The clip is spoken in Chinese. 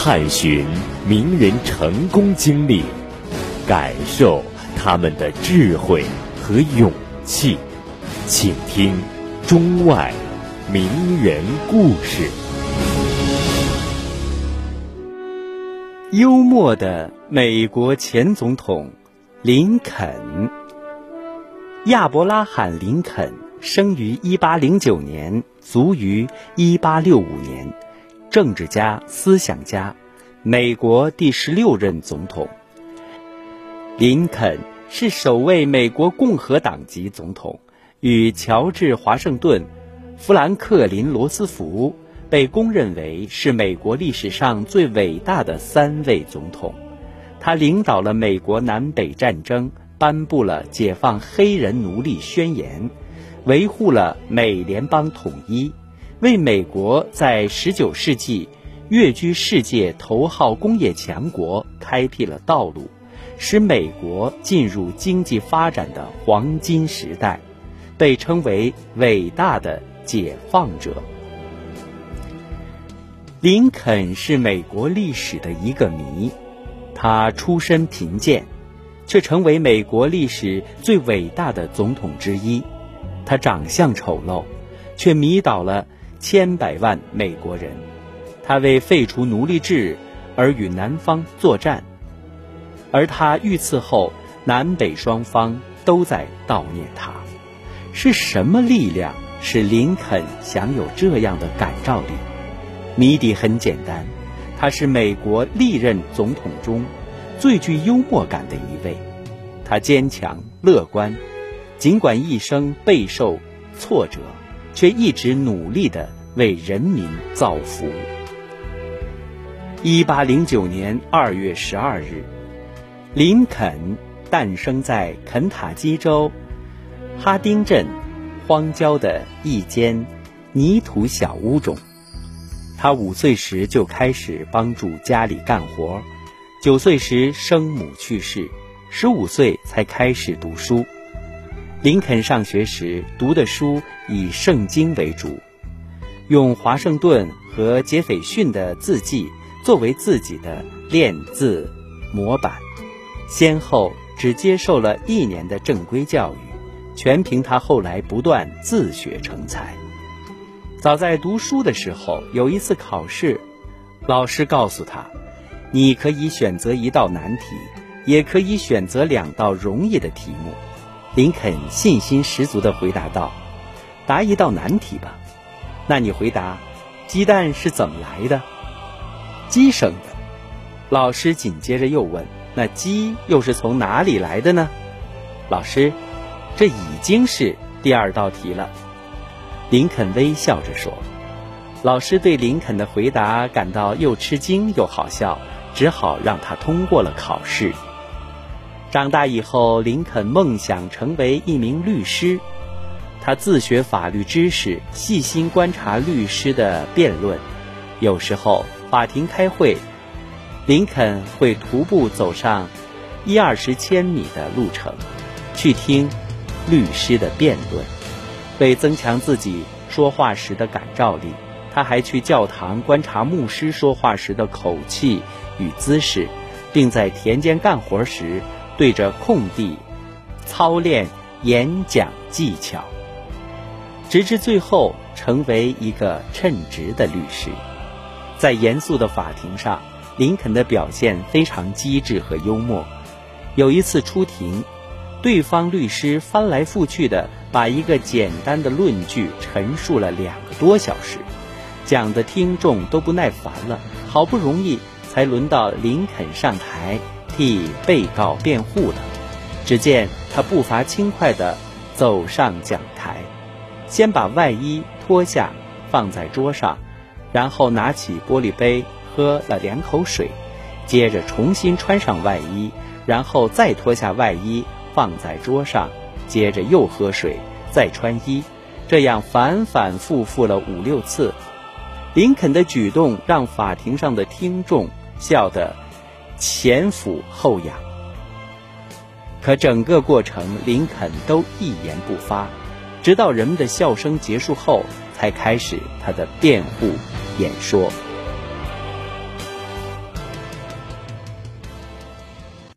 探寻名人成功经历，感受他们的智慧和勇气，请听中外名人故事。幽默的美国前总统林肯，亚伯拉罕·林肯生于1809年，卒于1865年，政治家、思想家，美国第十六任总统。林肯是首位美国共和党籍总统，与乔治·华盛顿、富兰克林·罗斯福。被公认为是美国历史上最伟大的三位总统，他领导了美国南北战争，颁布了解放黑人奴隶宣言，维护了美联邦统一，为美国在19世纪跃居世界头号工业强国开辟了道路，使美国进入经济发展的黄金时代，被称为伟大的解放者。林肯是美国历史的一个谜，他出身贫贱，却成为美国历史最伟大的总统之一。他长相丑陋，却迷倒了千百万美国人。他为废除奴隶制而与南方作战，而他遇刺后，南北双方都在悼念他。是什么力量使林肯享有这样的感召力？谜底很简单，他是美国历任总统中最具幽默感的一位。他坚强乐观，尽管一生备受挫折，却一直努力地为人民造福。一八零九年二月十二日，林肯诞生在肯塔基州哈丁镇荒郊的一间泥土小屋中。他五岁时就开始帮助家里干活，九岁时生母去世，十五岁才开始读书。林肯上学时读的书以圣经为主，用华盛顿和杰斐逊的字迹作为自己的练字模板，先后只接受了一年的正规教育，全凭他后来不断自学成才。早在读书的时候，有一次考试，老师告诉他：“你可以选择一道难题，也可以选择两道容易的题目。”林肯信心十足地回答道：“答一道难题吧。”那你回答：“鸡蛋是怎么来的？”“鸡生的。”老师紧接着又问：“那鸡又是从哪里来的呢？”老师：“这已经是第二道题了。”林肯微笑着说：“老师对林肯的回答感到又吃惊又好笑，只好让他通过了考试。”长大以后，林肯梦想成为一名律师。他自学法律知识，细心观察律师的辩论。有时候法庭开会，林肯会徒步走上一二十千米的路程，去听律师的辩论。为增强自己说话时的感召力，他还去教堂观察牧师说话时的口气与姿势，并在田间干活时对着空地操练演讲技巧，直至最后成为一个称职的律师。在严肃的法庭上，林肯的表现非常机智和幽默。有一次出庭。对方律师翻来覆去的把一个简单的论据陈述了两个多小时，讲的听众都不耐烦了。好不容易才轮到林肯上台替被告辩护了。只见他步伐轻快地走上讲台，先把外衣脱下放在桌上，然后拿起玻璃杯喝了两口水，接着重新穿上外衣，然后再脱下外衣。放在桌上，接着又喝水，再穿衣，这样反反复复了五六次。林肯的举动让法庭上的听众笑得前俯后仰。可整个过程，林肯都一言不发，直到人们的笑声结束后，才开始他的辩护演说。